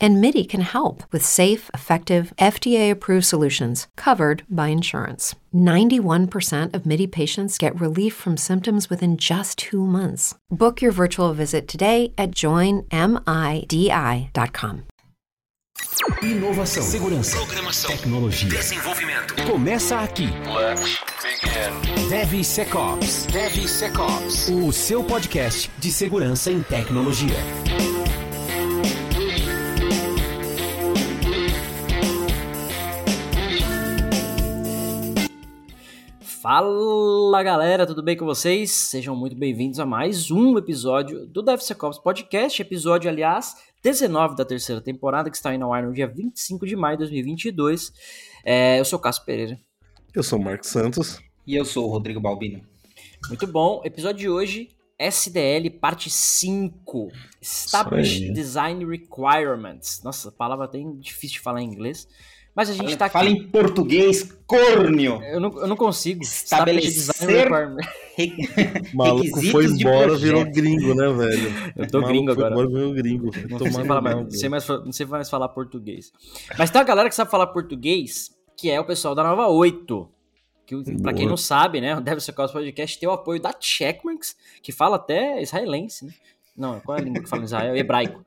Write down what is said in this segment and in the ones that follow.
And MIDI can help with safe, effective, FDA approved solutions covered by insurance. 91% of MIDI patients get relief from symptoms within just two months. Book your virtual visit today at joinmidi.com. Inovação, segurança, Programação. tecnologia. Desenvolvimento. Começa aqui. Let's begin. DevSecOps. DevSecOps. O seu podcast de segurança em tecnologia. Fala galera, tudo bem com vocês? Sejam muito bem-vindos a mais um episódio do DevSecOps Podcast, episódio, aliás, 19 da terceira temporada, que está indo ao ar no dia 25 de maio de 2022. É, eu sou o Cássio Pereira. Eu sou o Marcos Santos. E eu sou o Rodrigo Balbino. Muito bom, episódio de hoje, SDL parte 5, Established. Design Requirements. Nossa, a palavra bem difícil de falar em inglês, mas a gente tá aqui... Fala em português, córneo! Eu não, eu não consigo. Estabelecer- maluco foi embora, virou gringo, né, velho? Eu tô maluco gringo foi agora. embora, virou gringo. Não sei, falar mais, não, sei mais, não sei mais falar português. Mas tem uma galera que sabe falar português, que é o pessoal da Nova 8. Que, pra quem não sabe, né, o Deve Ser Cause Podcast tem o apoio da Checkmarks, que fala até israelense, né? Não, qual é a língua que fala em Israel? Hebraico.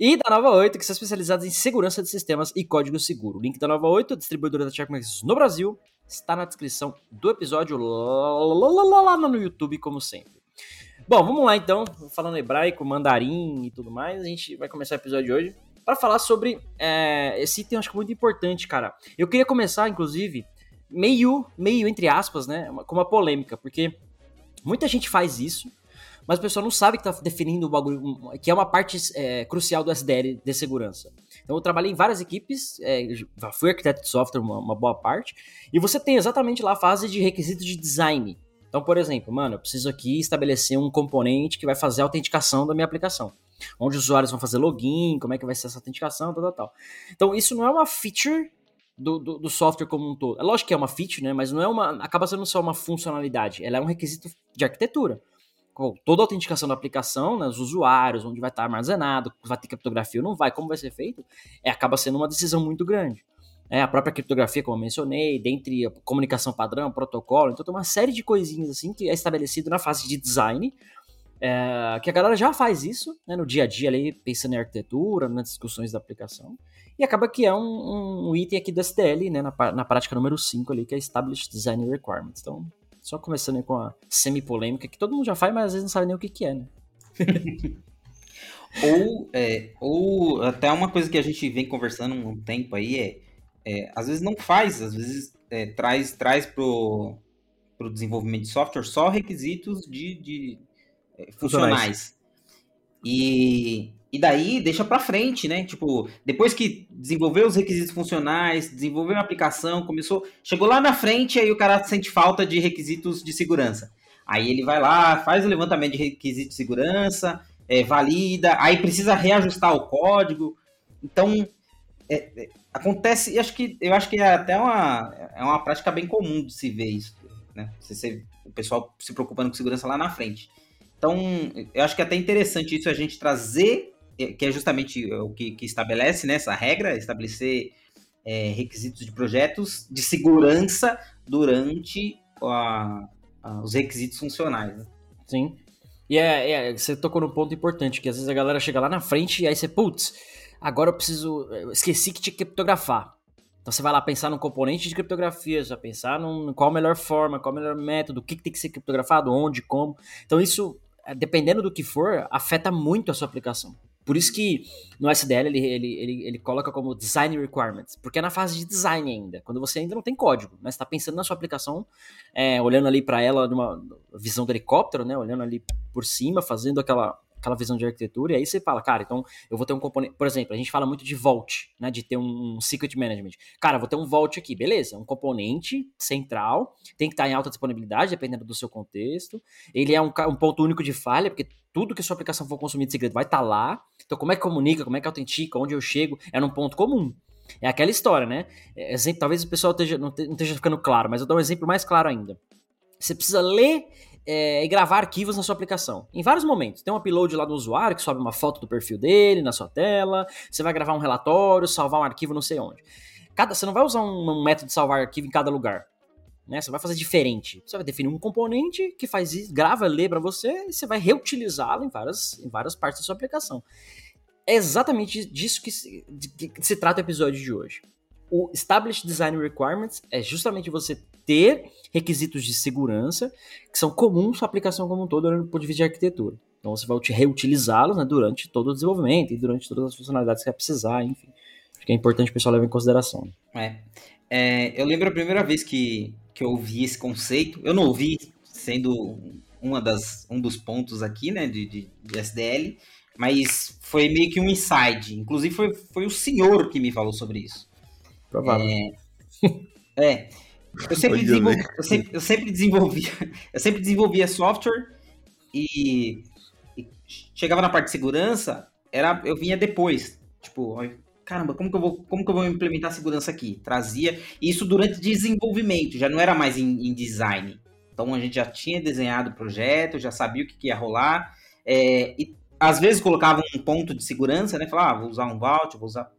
E da Nova 8, que são especializados em segurança de sistemas e código seguro. O link da Nova 8, distribuidora da Checkmarks no Brasil, está na descrição do episódio lá, no YouTube, como sempre. Bom, vamos lá então, falando hebraico, mandarim e tudo mais, a gente vai começar o episódio de hoje para falar sobre é, esse item, acho que muito importante, cara. Eu queria começar, inclusive, meio, meio entre aspas, né, com uma polêmica, porque muita gente faz isso, mas o pessoal não sabe que tá definindo o bagulho, que é uma parte é, crucial do SDL de segurança. Então eu trabalhei em várias equipes, é, fui arquiteto de software uma, uma boa parte, e você tem exatamente lá a fase de requisitos de design. Então, por exemplo, mano, eu preciso aqui estabelecer um componente que vai fazer a autenticação da minha aplicação. Onde os usuários vão fazer login, como é que vai ser essa autenticação, tal, tal, tal. Então, isso não é uma feature do, do, do software como um todo. É lógico que é uma feature, né? Mas não é uma. Acaba sendo só uma funcionalidade. Ela é um requisito de arquitetura. Toda a autenticação da aplicação, né, os usuários, onde vai estar armazenado, vai ter criptografia ou não vai, como vai ser feito, é, acaba sendo uma decisão muito grande. É, a própria criptografia, como eu mencionei, dentre a comunicação padrão, protocolo, então tem uma série de coisinhas assim que é estabelecido na fase de design, é, que a galera já faz isso né, no dia a dia, ali, pensando em arquitetura, nas discussões da aplicação, e acaba que é um, um item aqui do SDL, né, na, na prática número 5 ali, que é Established Design Requirements. Então, só começando aí com a semi-polêmica, que todo mundo já faz, mas às vezes não sabe nem o que, que é, né? Ou, é, ou até uma coisa que a gente vem conversando há um tempo aí é, é, às vezes não faz, às vezes é, traz, traz pro, pro desenvolvimento de software só requisitos de, de, é, funcionais. E, e daí deixa pra frente, né? Tipo, depois que desenvolveu os requisitos funcionais, desenvolveu a aplicação, começou, chegou lá na frente, aí o cara sente falta de requisitos de segurança. Aí ele vai lá, faz o levantamento de requisitos de segurança, é, valida, aí precisa reajustar o código. Então, é, é, acontece, e acho que, eu acho que é até uma, é uma prática bem comum de se ver isso, né? O pessoal se preocupando com segurança lá na frente. Então, eu acho que é até interessante isso a gente trazer, que é justamente o que, que estabelece né, essa regra, estabelecer é, requisitos de projetos de segurança durante a- a- os requisitos funcionais. né? Sim. E é, é, você tocou num ponto importante, que às vezes a galera chega lá na frente e aí você, putz, agora eu preciso. Eu esqueci que tinha que criptografar. Então você vai lá pensar num componente de criptografia, vai pensar num, qual a melhor forma, qual o melhor método, o que, que tem que ser criptografado, onde, como. Então isso, é, dependendo do que for, afeta muito a sua aplicação. Por isso que no SDL ele, ele, ele, ele coloca como design requirements, porque é na fase de design ainda, quando você ainda não tem código, né? Você está pensando na sua aplicação, é, olhando ali para ela numa visão do helicóptero, né? Olhando ali por cima, fazendo aquela aquela visão de arquitetura, e aí você fala, cara, então eu vou ter um componente. Por exemplo, a gente fala muito de Vault, né? De ter um, secret management. Cara, vou ter um Vault aqui, beleza? Um componente central, tem que estar em alta disponibilidade, dependendo do seu contexto. Ele é um, um ponto único de falha, porque tudo que sua aplicação for consumir de segredo vai estar lá. Então, como é que comunica, como é que autentica, onde eu chego, é num ponto comum. É aquela história, né? É, talvez o pessoal esteja, não esteja ficando claro, mas eu dou um exemplo mais claro ainda. Você precisa ler é, e gravar arquivos na sua aplicação. Em vários momentos. Tem um upload lá do usuário que sobe uma foto do perfil dele na sua tela. Você vai gravar um relatório, salvar um arquivo não sei onde. Cada, você não vai usar um, um método de salvar arquivo em cada lugar. Né? Você vai fazer diferente. Você vai definir um componente que faz isso, grava, lê para você e você vai reutilizá-lo em várias, em várias partes da sua aplicação. É exatamente disso que se, que se trata o episódio de hoje. O Established Design Requirements é justamente você ter requisitos de segurança que são comuns à aplicação como um todo no ponto de vista de arquitetura. Então você vai reutilizá-los né, durante todo o desenvolvimento e durante todas as funcionalidades que vai precisar, enfim. Acho que é importante o pessoal levar em consideração. É. é. eu lembro a primeira vez que, que eu ouvi esse conceito, eu não ouvi sendo uma das, um dos pontos aqui, né, de, de, de SDL, mas foi meio que um insight. Inclusive foi, foi o senhor que me falou sobre isso. Provável. É, é eu sempre, desenvolvi, eu, sempre, eu sempre desenvolvia, eu sempre desenvolvia software e, e, chegava na parte de segurança, era, eu vinha depois. Tipo, caramba, como que eu vou, como que eu vou implementar segurança aqui? Trazia isso durante desenvolvimento, já não era mais em, em design. Então a gente já tinha desenhado o projeto, já sabia o que, que ia rolar. É, e às vezes colocava um ponto de segurança, né? Falava, ah, vou usar um vault, vou usar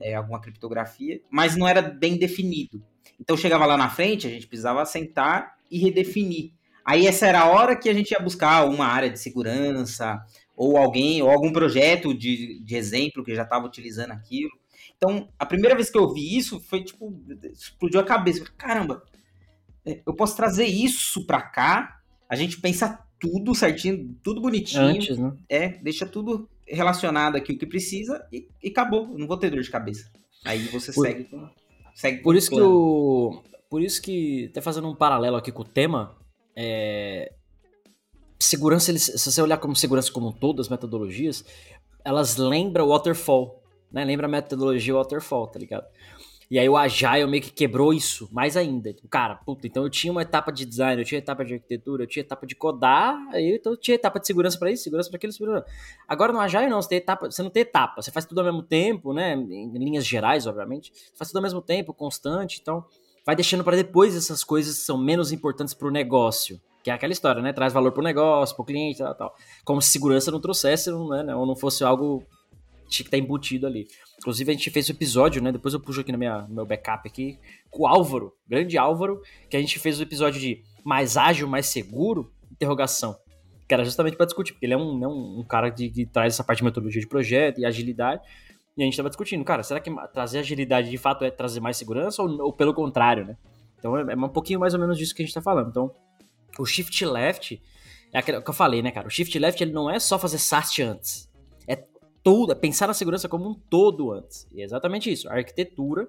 é, alguma criptografia, mas não era bem definido. Então chegava lá na frente, a gente precisava sentar e redefinir. Aí essa era a hora que a gente ia buscar uma área de segurança, ou alguém, ou algum projeto de, de exemplo que já estava utilizando aquilo. Então, a primeira vez que eu vi isso foi tipo, explodiu a cabeça. Caramba, é, eu posso trazer isso para cá, a gente pensa tudo certinho, tudo bonitinho. Antes, né? É, deixa tudo relacionado aqui o que precisa e, e acabou. não vou ter dor de cabeça. Aí você Por... segue com Segue por isso que o. Por isso que, até fazendo um paralelo aqui com o tema, é, segurança, se você olhar como segurança como todo, as metodologias, elas lembram o waterfall, né? Lembra a metodologia waterfall, tá ligado? E aí o Agile meio que quebrou isso mais ainda. Tipo, cara, puta, então eu tinha uma etapa de design, eu tinha etapa de arquitetura, eu tinha etapa de codar, aí então eu tinha etapa de segurança para isso, segurança para aquilo, segurança. Agora no Agile não, você, tem etapa, você não tem etapa, você faz tudo ao mesmo tempo, né? Em linhas gerais, obviamente. Você faz tudo ao mesmo tempo, constante, então vai deixando para depois essas coisas que são menos importantes para o negócio. Que é aquela história, né? Traz valor pro negócio, pro cliente, tal, tal. Como se segurança não trouxesse, né? Ou não fosse algo que tá embutido ali. Inclusive, a gente fez o um episódio, né? Depois eu puxo aqui no, minha, no meu backup aqui, com o Álvaro, grande Álvaro, que a gente fez o um episódio de mais ágil, mais seguro, interrogação. Que era justamente para discutir, porque ele é um, né, um, cara de, que traz essa parte de metodologia de projeto e agilidade. E a gente estava discutindo, cara, será que trazer agilidade de fato é trazer mais segurança ou, ou pelo contrário, né? Então é, é, um pouquinho mais ou menos disso que a gente está falando. Então, o shift left é aquilo que eu falei, né, cara? O shift left ele não é só fazer SAST antes todo, pensar na segurança como um todo antes. E é exatamente isso. A arquitetura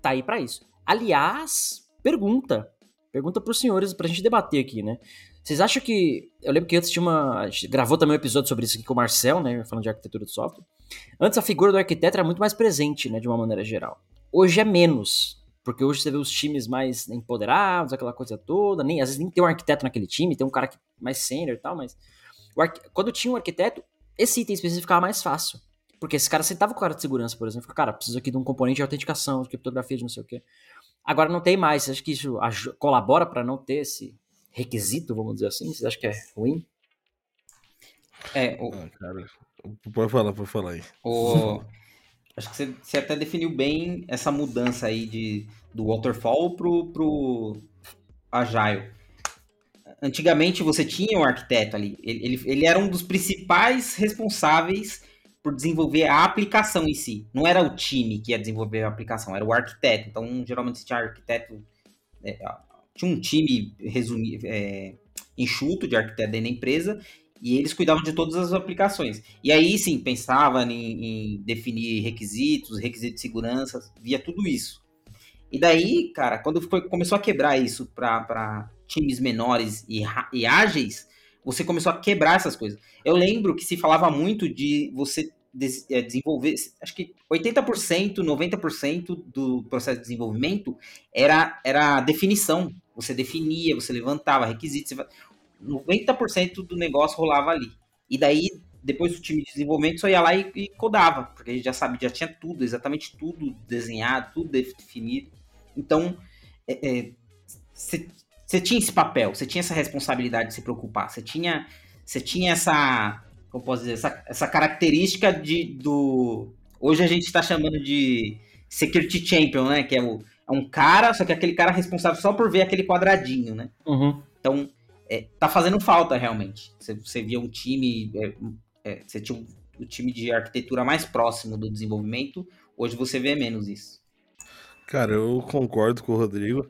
tá aí para isso. Aliás, pergunta. Pergunta para os senhores, pra gente debater aqui, né? Vocês acham que. Eu lembro que antes tinha uma. A gente gravou também um episódio sobre isso aqui com o Marcel, né? Falando de arquitetura de software. Antes a figura do arquiteto era muito mais presente, né? De uma maneira geral. Hoje é menos. Porque hoje você vê os times mais empoderados, aquela coisa toda. Nem, às vezes nem tem um arquiteto naquele time, tem um cara que, mais sênior e tal, mas. Arqu... Quando tinha um arquiteto, esse item específico ficava mais fácil. Porque esse cara sentava com o cara de segurança, por exemplo, cara, preciso aqui de um componente de autenticação, de criptografia, de não sei o quê. Agora não tem mais. Você acha que isso colabora para não ter esse requisito, vamos dizer assim? Você acha que é ruim? É, o... ah, cara, pode falar, pode falar aí. O... Acho que você, você, até definiu bem essa mudança aí de, do waterfall pro, pro agile antigamente você tinha um arquiteto ali. Ele, ele, era um dos principais responsáveis por desenvolver a aplicação em si. Não era o time que ia desenvolver a aplicação, era o arquiteto. Então, geralmente você tinha arquiteto. É, tinha um time resumi, é, enxuto de arquiteto dentro da empresa e eles cuidavam de todas as aplicações. E aí sim, pensava em, em definir requisitos, requisitos de segurança, via tudo isso. E daí, cara, quando foi, começou a quebrar isso para times menores e, e ágeis, você começou a quebrar essas coisas. Eu lembro que se falava muito de você des, é, desenvolver, acho que 80%, 90% do processo de desenvolvimento era, era definição. Você definia, você levantava requisitos, você, 90% do negócio rolava ali. E daí, depois do time de desenvolvimento, só ia lá e, e codava, porque a gente já sabe, já tinha tudo, exatamente tudo desenhado, tudo definido. Então, você é, tinha esse papel, você tinha essa responsabilidade de se preocupar, você tinha, você tinha essa, como posso dizer, essa, essa característica de, do... Hoje a gente está chamando de security champion, né? Que é, o, é um cara, só que é aquele cara responsável só por ver aquele quadradinho, né? Uhum. Então, é, tá fazendo falta realmente. Você, você via um time, é, é, você tinha o um, time de arquitetura mais próximo do desenvolvimento, hoje você vê menos isso. Cara, eu concordo com o Rodrigo.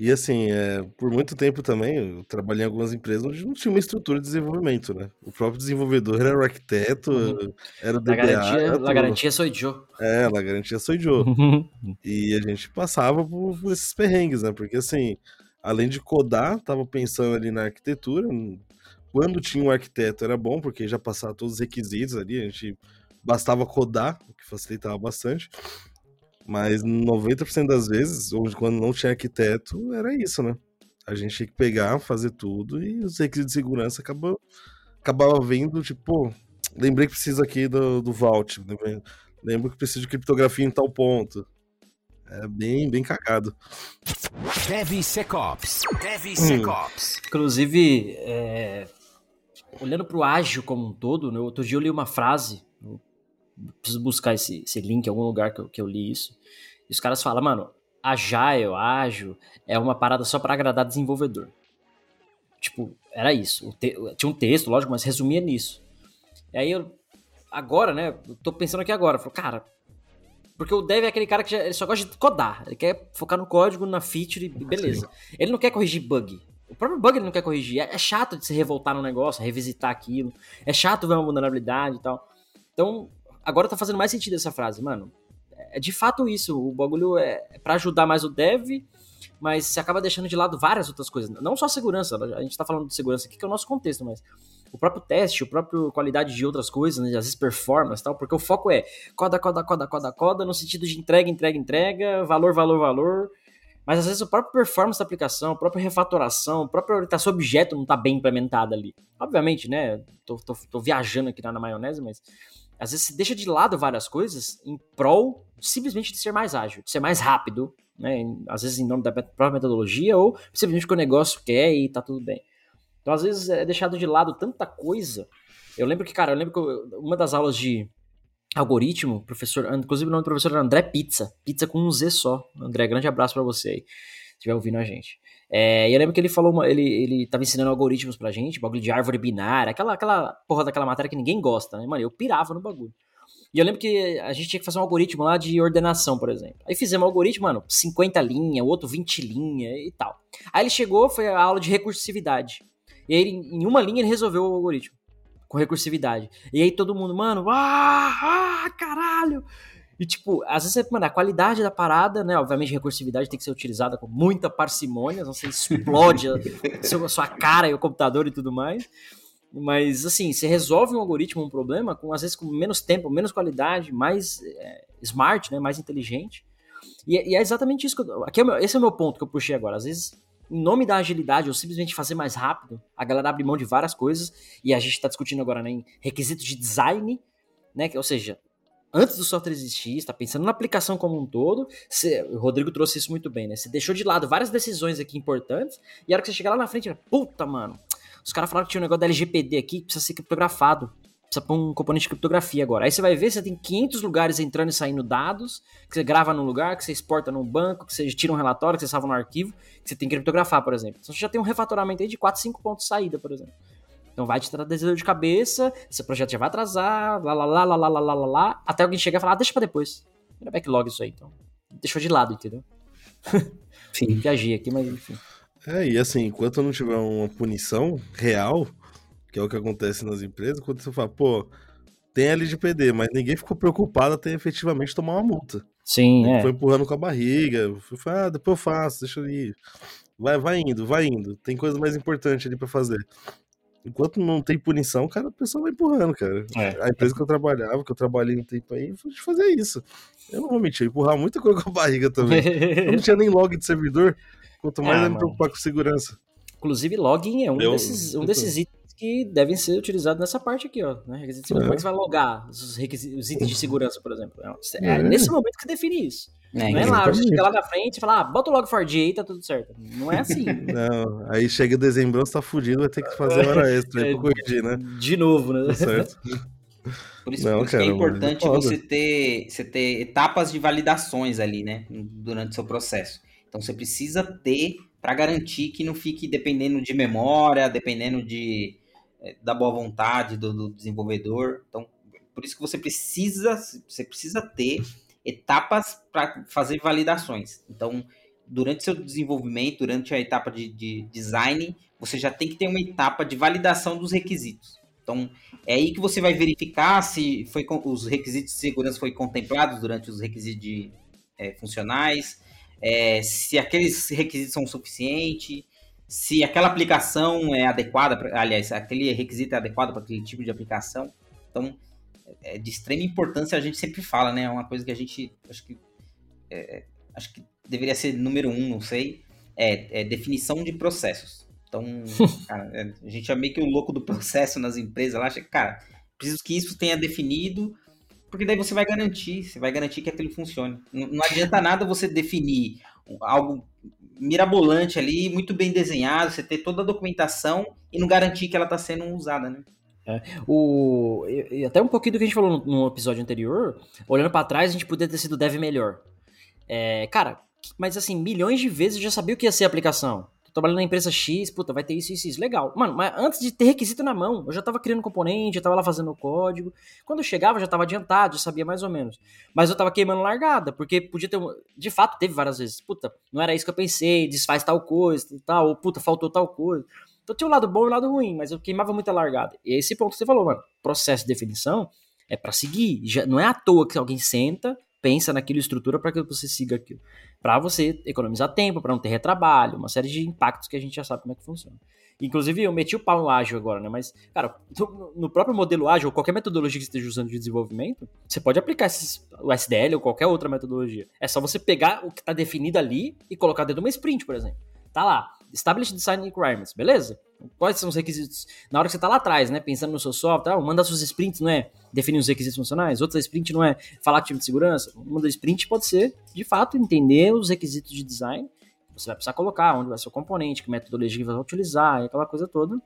E assim, é, por muito tempo também, eu trabalhei em algumas empresas onde não tinha uma estrutura de desenvolvimento, né? O próprio desenvolvedor era o arquiteto, uhum. era o DBA. La garantia, la garantia sou eu. É, la garantia sou eu. e a gente passava por, por esses perrengues, né? Porque assim, além de codar, tava pensando ali na arquitetura. Quando tinha um arquiteto era bom, porque já passava todos os requisitos ali, a gente bastava codar, o que facilitava bastante. Mas 90% das vezes, quando não tinha arquiteto, era isso, né? A gente tinha que pegar, fazer tudo e os requisitos de segurança acabava, acabava vendo, tipo, lembrei que precisa aqui do, do Vault, lembro que precisa de criptografia em tal ponto. É bem, bem cagado. DevSecOps. DevSecOps. Hum. Inclusive, é, olhando para o ágil como um todo, né, outro dia eu li uma frase, preciso buscar esse, esse link em algum lugar que eu, que eu li isso, e os caras falam, mano, agile, ágil, é uma parada só para agradar desenvolvedor. Tipo, era isso. Te, tinha um texto, lógico, mas resumia nisso. E aí eu, agora, né, eu tô pensando aqui agora, falo, cara, porque o dev é aquele cara que já, ele só gosta de codar. Ele quer focar no código, na feature e beleza. Sim. Ele não quer corrigir bug. O próprio bug ele não quer corrigir. É, é chato de se revoltar no negócio, revisitar aquilo. É chato ver uma vulnerabilidade e tal. Então, agora tá fazendo mais sentido essa frase, mano. É de fato isso. O bagulho é, é para ajudar mais o dev, mas você acaba deixando de lado várias outras coisas. Não só segurança. A gente tá falando de segurança aqui, que é o nosso contexto, mas o próprio teste, o próprio qualidade de outras coisas, né, às vezes performance e tal, porque o foco é coda, coda, coda, coda, coda, no sentido de entrega, entrega, entrega, valor, valor, valor. Mas às vezes o próprio performance da aplicação, a própria refatoração, a própria orientação objeto não está bem implementada ali. Obviamente, né? Tô, tô, tô viajando aqui na, maionese, mas às vezes se deixa de lado várias coisas em prol simplesmente de ser mais ágil, de ser mais rápido, né? Às vezes em nome da própria metodologia ou simplesmente que o negócio quer e tá tudo bem. Então, às vezes, é deixado de lado tanta coisa. Eu lembro que, cara, eu lembro que eu, uma das aulas de algoritmo, professor, inclusive o nome do professor era André Pizza, pizza com um Z só. André, grande abraço para você aí, se estiver ouvindo a gente. É, e eu lembro que ele falou, uma, ele, ele tava ensinando algoritmos pra gente, bagulho de árvore binária, aquela, aquela porra daquela matéria que ninguém gosta, né? Mano, eu pirava no bagulho. E eu lembro que a gente tinha que fazer um algoritmo lá de ordenação, por exemplo. Aí fizemos um algoritmo, mano, 50 linhas, outro 20 linhas e tal. Aí ele chegou, foi a aula de recursividade. E aí, em uma linha, ele resolveu o algoritmo. Com recursividade. E aí todo mundo, mano, ah, ah caralho! E, tipo, às vezes, mano, a qualidade da parada, né? Obviamente, recursividade tem que ser utilizada com muita parcimônia, senão você explode a sua cara e o computador e tudo mais. Mas, assim, você resolve um algoritmo, um problema, com às vezes com menos tempo, menos qualidade, mais é, smart, né? Mais inteligente. E, e, é exatamente isso que eu, aqui é meu, esse é o meu ponto que eu puxei agora. Às vezes em nome da agilidade ou simplesmente fazer mais rápido, a galera abre mão de várias coisas e a gente está discutindo agora né, em requisitos de design, né? Ou seja, antes do software existir, está pensando na aplicação como um todo. O Rodrigo trouxe isso muito bem, né? Você deixou de lado várias decisões aqui importantes e a hora que você chegar lá na frente, puta, mano, os caras falaram que tinha um negócio da LGPD aqui que precisa ser criptografado precisa pôr um componente de criptografia agora. Aí você vai ver, você tem 500 lugares entrando e saindo dados, que você grava num lugar, que você exporta num banco, que você tira um relatório, que você salva no arquivo, que você tem que criptografar, por exemplo. Então você já tem um refatoramento aí de 4, 5 pontos de saída, por exemplo. Então vai te trazer dor de cabeça, esse projeto já vai atrasar, lá, lá, lá, lá, lá, lá, lá, lá, lá, até alguém chegar e falar, ah, deixa pra depois. Era backlog isso aí, então. Deixou de lado, entendeu? Sim. Viajei aqui, mas enfim. É, e assim, enquanto não tiver uma punição real, que é o que acontece nas empresas, quando você fala, pô, tem LGPD, mas ninguém ficou preocupado até efetivamente tomar uma multa. Sim, é. Foi empurrando com a barriga, foi, ah, depois eu faço, deixa eu ir. Vai, vai indo, vai indo. Tem coisa mais importante ali para fazer. enquanto não tem punição, cara, a pessoa vai empurrando, cara. É. A empresa que eu trabalhava, que eu trabalhei um tempo aí, foi de fazer isso. Eu não vou mentir, eu empurrar muita coisa com a barriga também. Eu não tinha nem log de servidor, quanto mais Ah, é me mano. preocupar com segurança. Inclusive, login é um, Eu- desses, um eu- desses itens que devem ser utilizados nessa parte aqui, ó. Né? Requisito de segurança. É. Como é que você vai logar os, os itens de segurança, por exemplo? É, É. nesse momento que você define isso. É, Não é então, lá, você chega lá na frente e fala, ah, bota o log4j aí, tá tudo certo. Não é assim. Não, aí chega dezembro, você tá fudido, vai ter que fazer hora extra aí É. pra corrigir, né? De novo, né? Tá certo. Por isso, Não, por isso cara, que é é importante você ter, você ter etapas de validações ali, né? Durante o seu processo. Então você precisa ter para garantir que não fique dependendo de memória, dependendo de, da boa vontade do, do desenvolvedor. Então, por isso que você precisa, você precisa ter etapas para fazer validações. Então, durante seu desenvolvimento, durante a etapa de, de design, você já tem que ter uma etapa de validação dos requisitos. Então, é aí que você vai verificar se foi os requisitos de segurança foi contemplados durante os requisitos de, eh, funcionais, eh, se aqueles requisitos são suficientes, se aquela aplicação é adequada, pra, aliás, aquele requisito é adequado para aquele tipo de aplicação. Então, é de extrema importância, a gente sempre fala, né? É uma coisa que a gente, acho que, é, acho que deveria ser número um, não sei, é, é definição de processos. Então, cara, é, a gente é meio que o louco do processo nas empresas. Ela acha que, cara, preciso que isso tenha definido, porque daí você vai garantir, você vai garantir que aquilo funcione. Não, não adianta nada você definir algo mirabolante ali, muito bem desenhado, você ter toda a documentação e não garantir que ela está sendo usada, né? O, e, até um pouquinho do que a gente falou no, no episódio anterior, olhando pra trás, a gente poderia ter sido dev melhor. É, cara, mas assim, milhões de vezes eu já sabia o que ia ser a aplicação. Tô trabalhando na empresa X, puta, vai ter isso, isso, isso. Legal. Mano, mas antes de ter requisito na mão, eu já tava criando componente, já tava lá fazendo o código. Quando eu chegava, eu já tava adiantado, já sabia mais ou menos. Mas eu tava queimando largada, porque podia ter. um- De fato, teve várias vezes. Puta, não era isso que eu pensei, desfaz tal coisa e tal, ou puta, faltou tal coisa. Então tinha o lado bom e o lado ruim, mas eu queimava muita largada. E esse ponto que você falou, mano, processo de definição é pra seguir. Já, não é à toa que alguém senta, pensa naquilo, estrutura para que você siga aquilo. Pra você economizar tempo, pra não ter retrabalho, uma série de impactos que a gente já sabe como é que funciona. Inclusive, eu meti o pau no ágil agora, né? Mas, cara, no, próprio modelo ágil, ou qualquer metodologia que você esteja usando de desenvolvimento, você pode aplicar esses, o SDL ou qualquer outra metodologia. É só você pegar o que tá definido ali e colocar dentro de uma sprint, por exemplo. Tá lá, Established Design Requirements, beleza? Quais são os requisitos? Na hora que você tá lá atrás, né? Pensando no seu software, ah, manda suas sprints, não é definir os requisitos funcionais? Outra sprint não é falar com o time de segurança? Uma da sprint pode ser, de fato, entender os requisitos de design. Você vai precisar colocar onde vai ser o componente, que metodologia que vai utilizar, aquela coisa toda.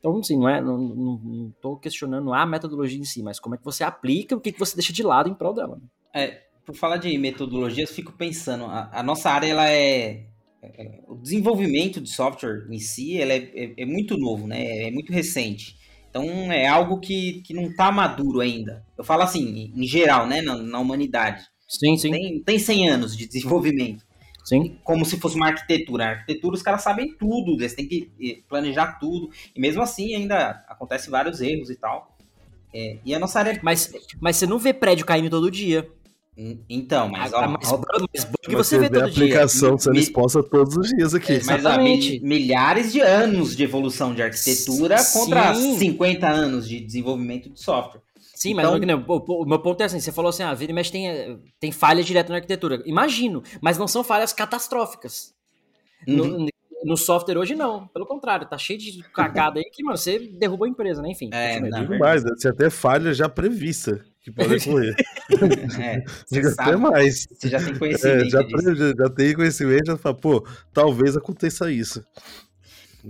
Então, assim, não é, não, tô questionando a metodologia em si, mas como é que você aplica, o que, que você deixa de lado em prol dela. né? É, por falar de metodologias, fico pensando, a, a nossa área ela é, é- o desenvolvimento de software em si, é, é- é muito novo, né? É muito recente. Então é algo que, que não está maduro ainda. Eu falo assim, em geral, né, na, na humanidade. Sim, sim, Tem, tem 100 anos de desenvolvimento, sim. como se fosse uma arquitetura. A arquitetura os caras sabem tudo, eles têm que eh, planejar tudo. E mesmo assim ainda acontecem vários erros e tal. É, e a nossa área Mas, mas você não vê prédio caindo todo dia. Então, mas, Ah, ó, mas, mas bug Mas você vê vê a todo dia. aplicação sendo Me- exposta todos os dias aqui. mas ó, Exatamente. mil- milhares de anos de evolução de arquitetura Sim. contra 50 anos de desenvolvimento de software. Sim, mas Então- não, não, o, o meu ponto é assim, você falou assim, ah, vira e mexe tem, eh, tem falha direto na arquitetura. Imagino, mas não são falhas catastróficas. No, Uhum. no software hoje não, pelo contrário, tá cheio de cagada aí que, mano, você derrubou a empresa, né? Enfim. É, não. Mais, deve ser até falha já prevista que pode ocorrer. É, Digo até mais. você já tem É, conhecimento já, disso. já, tem conhecimento, já fala, pô, talvez aconteça isso.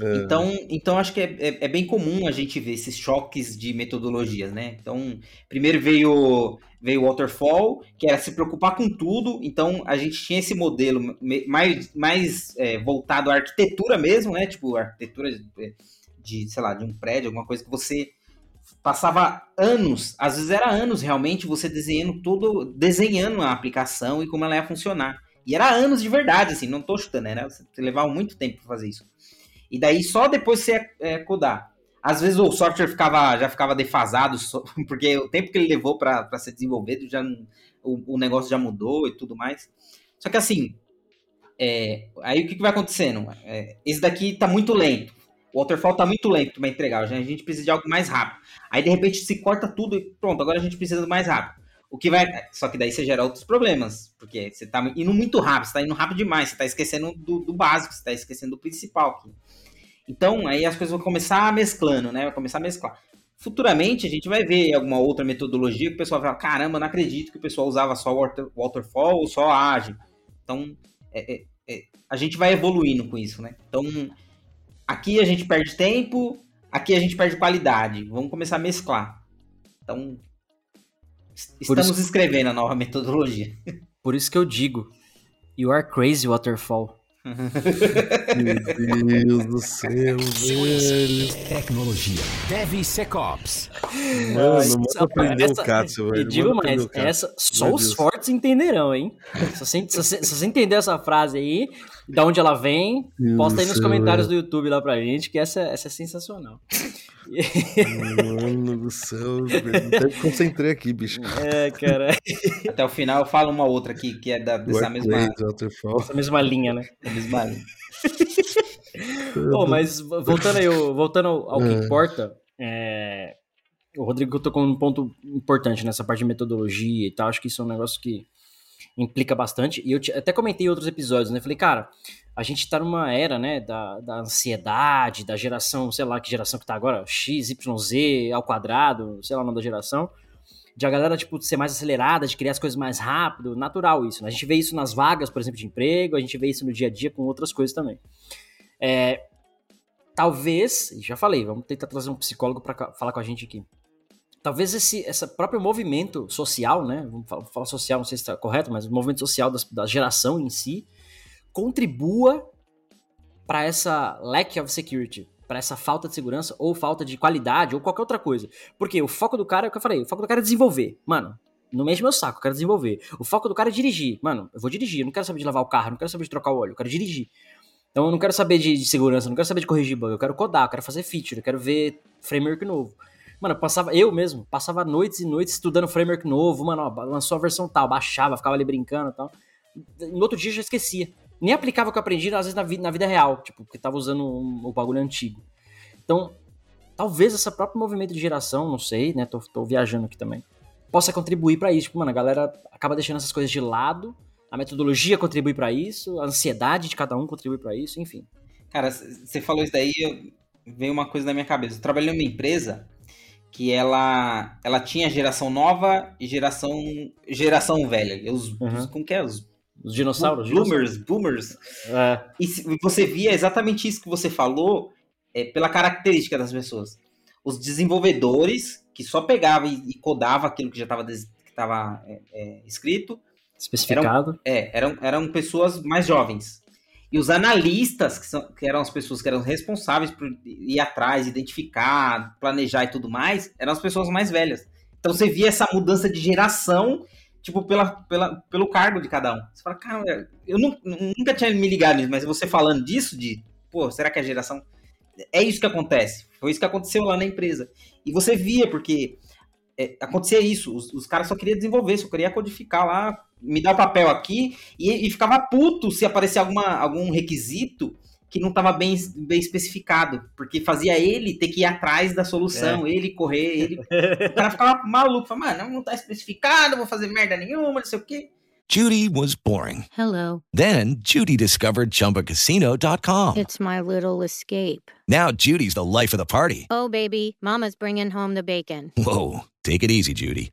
É, Então, então acho que é, é- é bem comum a gente ver esses choques de metodologias, né? Então, primeiro veio veio o Waterfall, que era se preocupar com tudo. Então, a gente tinha esse modelo mais, mais é, voltado à arquitetura mesmo, né? Tipo, arquitetura de, de, sei lá, de um prédio, alguma coisa que você passava anos, às vezes era anos realmente, você desenhando tudo, desenhando a aplicação e como ela ia funcionar. E era anos de verdade, assim, não tô chutando, era, você levava muito tempo para fazer isso. E daí só depois você ia é, codar. Às vezes o software ficava, já ficava defasado, só- porque o tempo que ele levou para ser desenvolvido, já o, o negócio já mudou e tudo mais. Só que assim, é, aí o que, que vai acontecendo? É, esse daqui tá muito lento. O waterfall tá muito lento para entregar, a gente precisa de algo mais rápido. Aí de repente se corta tudo e pronto, agora a gente precisa do mais rápido. O que vai. Só que daí você gera outros problemas. Porque você tá indo muito rápido, você tá indo rápido demais, você tá esquecendo do, do básico, você tá esquecendo do principal aqui. Então, aí as coisas vão começar mesclando, né? Vai começar a mesclar. Futuramente, a gente vai ver alguma outra metodologia que o pessoal vai falar: caramba, não acredito que o pessoal usava só water, waterfall ou só ágil. Então, é, é, é, a gente vai evoluindo com isso, né? Então, aqui a gente perde tempo, aqui a gente perde qualidade. Vamos começar a mesclar. Então, estamos isso... escrevendo a nova metodologia. Por isso que eu digo: You are crazy, waterfall. Meu Deus do céu, velho. Tecnologia. DevSecOps. Mano, não aprendeu o Katsu, velho. E digo mais, essa só Meu os Deus. fortes entenderão, hein? Se você, se, você, se você entender essa frase aí, de onde ela vem, Meu posta aí nos céu, comentários velho. do YouTube lá pra gente, que essa, essa é sensacional. Mano do céu, até me concentrei aqui, bicho. É, cara. Até o final eu falo uma outra aqui, que é da, dessa, mesma, essa mesma linha, né? A mesma linha. Bom, mas voltando aí, voltando ao, que é. importa, é, o Rodrigo tocou um ponto importante nessa parte de metodologia e tal. Acho que isso é um negócio que implica bastante. E eu até comentei em outros episódios, né? Falei, cara, a gente tá numa era, né, da, da ansiedade, da geração, sei lá que geração que tá agora, X, Y, Z ao quadrado, sei lá o nome da geração, de a galera, tipo, ser mais acelerada, de criar as coisas mais rápido, natural isso, né? A gente vê isso nas vagas, por exemplo, de emprego, a gente vê isso no dia a dia com outras coisas também. É, talvez, já falei, vamos tentar trazer um psicólogo para falar com a gente aqui. Talvez esse essa próprio movimento social, né? Vamos falar social, não sei se está correto, mas o movimento social das, da geração em si, contribua para essa lack of security, para essa falta de segurança ou falta de qualidade ou qualquer outra coisa. Porque o foco do cara é o que eu falei, o foco do cara é desenvolver. Mano, não mexe meu saco, eu quero desenvolver. O foco do cara é dirigir. Mano, eu vou dirigir, eu não quero saber de lavar o carro, não quero saber de trocar o óleo, eu quero dirigir. Então eu não quero saber de, de segurança, não quero saber de corrigir bug, eu quero codar, eu quero fazer feature, eu quero ver framework novo. Mano, eu passava, eu mesmo, passava noites e noites estudando framework novo, mano, ó, lançou a versão tal, baixava, ficava ali brincando e tal. No outro dia eu já esquecia nem aplicava o que eu aprendi, às vezes, na vida, na vida real, tipo, porque tava usando um, o bagulho antigo. Então, talvez esse próprio movimento de geração, não sei, né, tô, tô viajando aqui também, possa contribuir para isso. Tipo, mano, a galera acaba deixando essas coisas de lado, a metodologia contribui para isso, a ansiedade de cada um contribui para isso, enfim. Cara, você falou isso daí, veio uma coisa na minha cabeça. Eu trabalhei numa empresa que ela ela tinha geração nova e geração geração velha. Os, uhum. os como que é? Os os dinossauros? Boomers, boomers. É. E você via exatamente isso que você falou é, pela característica das pessoas. Os desenvolvedores, que só pegavam e, codavam aquilo que já estava que tava, é, é, escrito. Especificado. Eram, é, eram, eram pessoas mais jovens. E os analistas, que, são, que eram as pessoas que eram responsáveis por ir atrás, identificar, planejar e tudo mais, eram as pessoas mais velhas. Então você via essa mudança de geração tipo, pela, pela, pelo cargo de cada um. Você fala, cara, eu nunca tinha me ligado nisso, mas você falando disso, de, pô, será que a geração. É isso que acontece. Foi isso que aconteceu lá na empresa. E você via, porque é, acontecia isso. Os, os, caras só queriam desenvolver, só queria codificar lá, me dar o papel aqui, e, e ficava puto se aparecer alguma, algum requisito que não estava bem, bem especificado, porque fazia ele ter que ir atrás da solução, é. ele correr, ele. o cara ficava maluco, falava, mano, não tá especificado, vou fazer merda nenhuma, não sei o quê. Judy was boring. Hello. Then Judy discovered chumbacasino.com. It's my little escape. Now Judy's the life of the party. Oh, baby, Mama's bringing home the bacon. Whoa. Take it easy, Judy.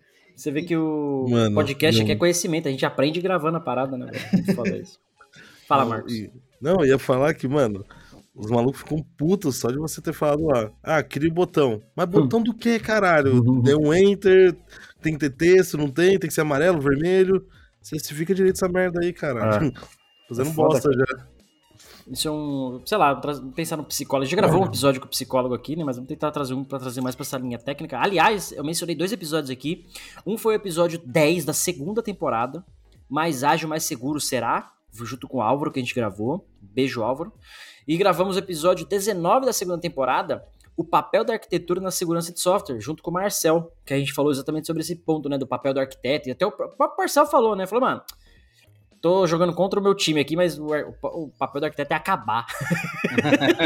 Você vê que o Mano, podcast não- aqui é conhecimento, a gente aprende gravando a parada, né? foda isso. Fala, Não, Marcos. Não, eu ia falar que, mano, os malucos ficam putos só de você ter falado lá. Ah, cria o botão. Mas botão do que, caralho? Deu um enter, tem que ter texto, não tem, tem que ser amarelo, vermelho. Você se fica direito essa merda aí, caralho. Fazendo É foda, bosta já. Isso é um. Sei lá, pensar no psicólogo. A gente já gravou um episódio com o psicólogo aqui, né? Mas vamos tentar trazer um pra trazer mais pra essa linha técnica. Aliás, eu mencionei dois episódios aqui. Um foi o episódio 10 da segunda temporada. Mais ágil, mais seguro será? Junto com o Álvaro, que a gente gravou. Beijo, Álvaro. E gravamos o episódio 19 da segunda temporada. O papel da arquitetura na segurança de software, junto com o Marcel, que a gente falou exatamente sobre esse ponto, né? Do papel do arquiteto. E até o próprio Marcel falou, né? Falou, mano, tô jogando contra o meu time aqui, mas o, o pa- o papel do arquiteto é acabar.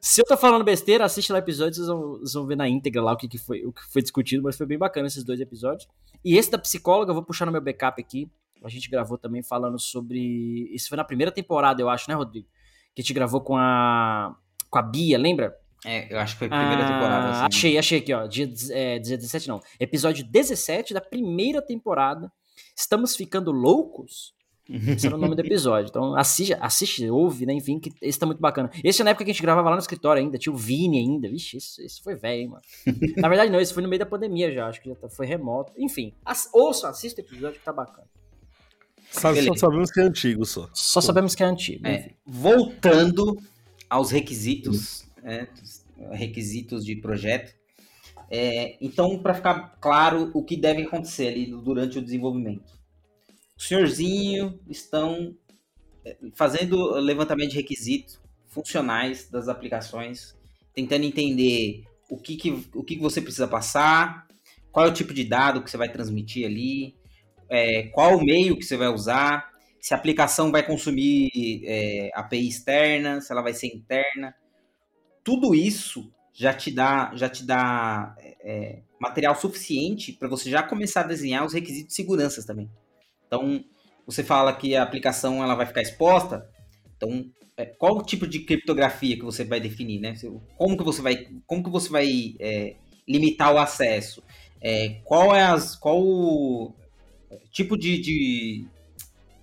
Se eu tô falando besteira, assiste lá o episódio, vocês vão, vocês vão ver na íntegra lá o que, que foi, o que foi discutido, mas foi bem bacana esses dois episódios. E esse da psicóloga, eu vou puxar no meu backup aqui. A gente gravou também falando sobre. Isso foi na primeira temporada, eu acho, né, Rodrigo? Que a gente gravou com a. com a Bia, lembra? É, eu acho que foi a primeira Ah, temporada. Assim. Achei, achei aqui, ó. Dia é, 17, não. Episódio 17 da primeira temporada. Estamos ficando loucos? Esse era o nome do episódio. Então assiste, assiste ouve, né? Enfim, que esse tá muito bacana. Esse é na época que a gente gravava lá no escritório ainda, tinha o Vini ainda. Vixe, isso, isso foi velho, hein, mano. na verdade, não, isso foi no meio da pandemia já, acho que já tá- foi remoto. Enfim, ass, ouça, assista o episódio que tá bacana. Sabe, só sabemos que é antigo só. Só sabemos que é antigo. É, voltando aos requisitos, né, dos requisitos de projeto. É, então, para ficar claro o que deve acontecer ali durante o desenvolvimento. O senhorzinho estão é, fazendo levantamento de requisitos funcionais das aplicações, tentando entender o que, que, o que que você precisa passar, qual é o tipo de dado que você vai transmitir ali, é, qual o meio que você vai usar, se a aplicação vai consumir é, API externa, se ela vai ser interna. Tudo isso já te dá, já te dá é, material suficiente para você já começar a desenhar os requisitos de segurança também. Então, você fala que a aplicação ela vai ficar exposta, então é, qual o tipo de criptografia que você vai definir, né? Como que você vai, como que você vai é, limitar o acesso? É, qual é as, qual o tipo de, de,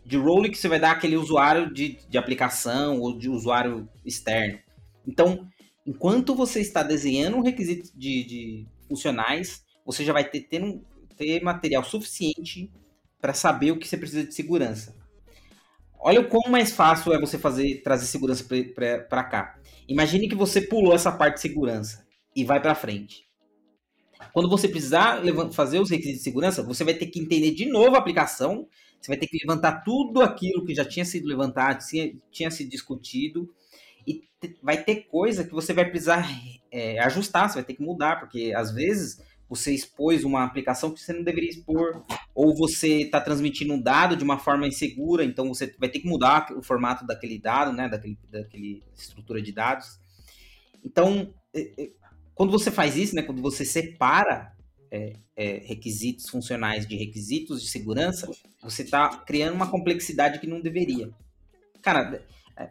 de role que você vai dar àquele usuário de, de aplicação ou de usuário externo? Então, enquanto você está desenhando um requisito de, de funcionais, você já vai ter, ter, um- ter material suficiente para saber o que você precisa de segurança. Olha o quão mais fácil é você fazer trazer segurança para cá. Imagine que você pulou essa parte de segurança e vai para frente. Quando você precisar fazer os requisitos de segurança, você vai ter que entender de novo a aplicação, você vai ter que levantar tudo aquilo que já tinha sido levantado, tinha, tinha sido discutido, e vai ter coisa que você vai precisar é, ajustar, você vai ter que mudar, porque às vezes você expôs uma aplicação que você não deveria expor, ou você está transmitindo um dado de uma forma insegura, então você vai ter que mudar o formato daquele dado, né, daquele, daquele estrutura de dados. Então, é, é, quando você faz isso, né, quando você separa é, é, requisitos funcionais de requisitos de segurança, você está criando uma complexidade que não deveria. Cara,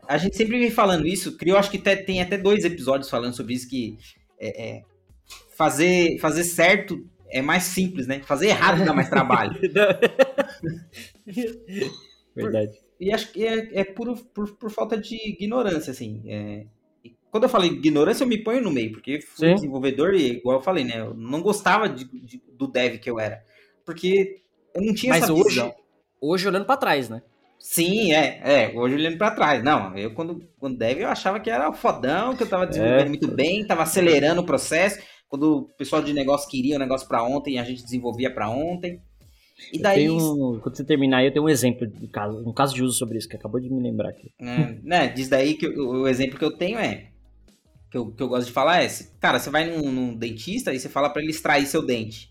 a gente sempre vem falando isso, criou, acho que até- tem até dois episódios falando sobre isso, que é, é, fazer, fazer certo é mais simples, né? Fazer errado dá mais trabalho. Verdade. E acho que é, é por, por, por falta de ignorância, assim. é. E quando eu falei ignorância, eu me ponho no meio, porque fui Sim. desenvolvedor e, igual eu falei, né? Eu não gostava de- de- do dev que eu era. Porque eu não tinha Mas essa hoje, visão. hoje olhando pra trás, né? Sim, é, é. Hoje olhando pra trás. Não, eu quando, quando dev eu achava que era fodão, que eu tava desenvolvendo É. muito bem, tava acelerando o processo. Quando o pessoal de negócio queria o negócio pra ontem, a gente desenvolvia pra ontem. E Eu daí, tenho um- quando você terminar aí, eu tenho um exemplo de caso, um caso de uso sobre isso, que acabou de me lembrar aqui. né, né, diz daí que o, o exemplo que eu tenho é que eu, que eu gosto de falar é, cara, você vai num, num dentista e você fala pra ele extrair seu dente.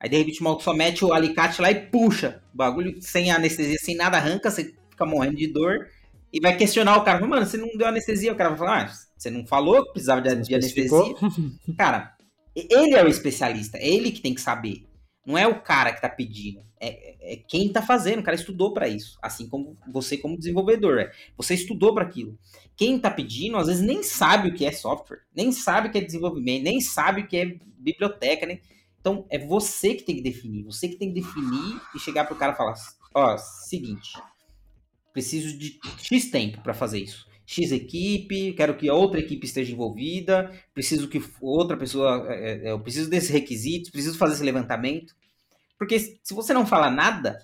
Aí de repente o maluco só mete o alicate lá e puxa. O bagulho sem anestesia, sem nada, arranca, você fica morrendo de dor e vai questionar o cara. Mano, você não deu anestesia? O cara vai falar, ah, você não falou que precisava de, de anestesia? Cara, ele é o especialista, é ele que tem que saber. Não é o cara que tá pedindo. É, é quem tá fazendo. O cara estudou para isso. Assim como você, como desenvolvedor. é. Você estudou para aquilo. Quem tá pedindo, às vezes, nem sabe o que é software, nem sabe o que é desenvolvimento, nem sabe o que é biblioteca. Nem... Então, é você que tem que definir. Você que tem que definir e chegar pro cara e falar: ó, seguinte, preciso de X tempo para fazer isso. X equipe, quero que outra equipe esteja envolvida, preciso que outra pessoa. é, é, eu preciso desses requisitos, preciso fazer esse levantamento. Porque se você não fala nada,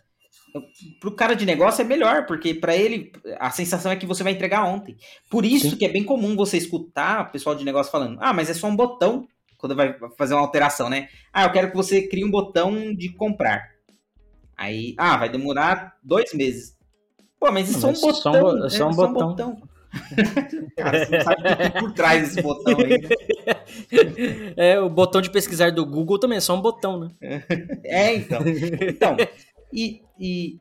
pro cara de negócio é melhor, porque para ele a sensação é que você vai entregar ontem. Por isso Sim. que é bem comum você escutar o pessoal de negócio falando: ah, mas é só um botão quando vai fazer uma alteração, né? Ah, eu quero que você crie um botão de comprar. Aí, ah, vai demorar dois meses. Pô, mas isso é só um mas só um botão. bo- né? só um botão. Cara, você não sabe o que tem por trás desse botão aí. né? É, o botão de pesquisar do Google também é só um botão, né? É, então. Então, e, e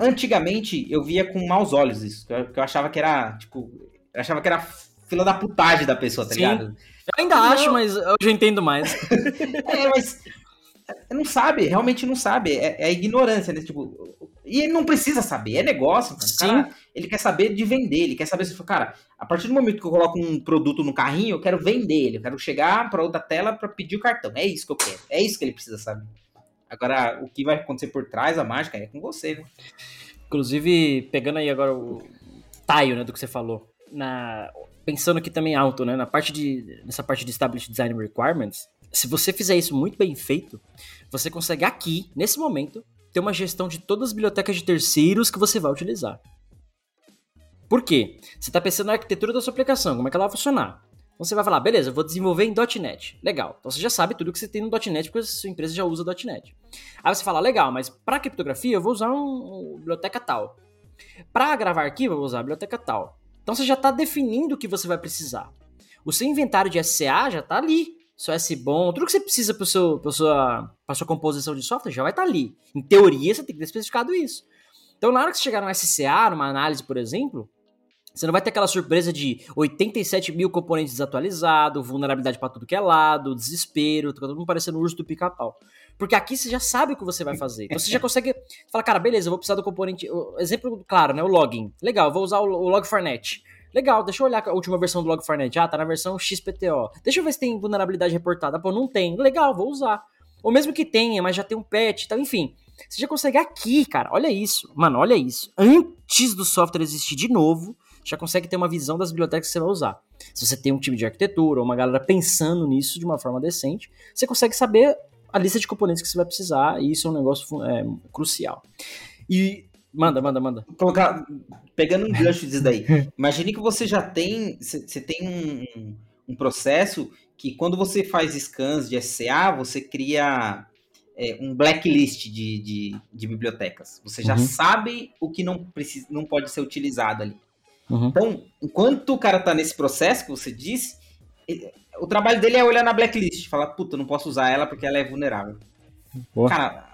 antigamente eu via com maus olhos isso, que eu, que eu achava que era, tipo, eu achava que era fila da putagem da pessoa, tá Sim. ligado? Eu ainda Não. acho, mas hoje eu entendo mais. É, mas não sabe, realmente não sabe, é, é ignorância, né? Tipo, e ele não precisa saber, é negócio, cara. O cara, ele quer saber de vender, ele quer saber se, cara, a partir do momento que eu coloco um produto no carrinho, eu quero vender ele, eu quero chegar para outra tela para pedir o cartão. É isso que eu quero, é isso que ele precisa saber. Agora, o que vai acontecer por trás, a mágica, é com você, né? Inclusive, pegando aí agora o taio, né, do que você falou, na, pensando aqui também alto, né, na parte de, nessa parte de Established Design Requirements, se você fizer isso muito bem feito, você consegue aqui, nesse momento, ter uma gestão de todas as bibliotecas de terceiros que você vai utilizar. Por quê? Você está pensando na arquitetura da sua aplicação, como é que ela vai funcionar. Então você vai falar, beleza, eu vou desenvolver em .NET. Legal. Então você já sabe tudo que você tem no .NET, porque a sua empresa já usa .NET. Aí você fala, legal, mas para criptografia eu vou usar um, um biblioteca tal. Para gravar arquivo eu vou usar a biblioteca tal. Então você já está definindo o que você vai precisar. O seu inventário de SCA já está ali. Seu SBOM, tudo que você precisa para sua, sua composição de software já vai estar ali. Em teoria você tem que ter especificado isso. Então na hora que você chegar no SCA, numa análise, por exemplo, você não vai ter aquela surpresa de 87 mil componentes desatualizados, vulnerabilidade para tudo que é lado, desespero, tá todo mundo parecendo o urso do pica-pau. Porque aqui você já sabe o que você vai fazer. Então você já consegue falar, cara, beleza, eu vou precisar do componente. Exemplo claro, né? O login. Legal, eu vou usar o, o Log4net. Legal, deixa eu olhar a última versão do Log4net. Ah, tá na versão XPTO. Deixa eu ver se tem vulnerabilidade reportada. Pô, não tem. Legal, vou usar. Ou mesmo que tenha, mas já tem um patch e tal, enfim. Você já consegue aqui, cara. Olha isso. Mano, olha isso. Antes do software existir de novo, já consegue ter uma visão das bibliotecas que você vai usar. Se você tem um time de arquitetura ou uma galera pensando nisso de uma forma decente, você consegue saber a lista de componentes que você vai precisar, e isso é um negócio é, crucial. E manda, manda, manda. Colocar, pegando um gancho disso daí. Imagine que você já tem, você tem um, um processo que quando você faz scans de SCA, você cria é, um blacklist de, de, de, bibliotecas. Você já Uhum. sabe o que não, precisa, não pode ser utilizado ali. Uhum. Então, enquanto o cara tá nesse processo que você disse, ele- o trabalho dele é olhar na blacklist, falar, puta, não posso usar ela porque ela é vulnerável. Boa. Cara,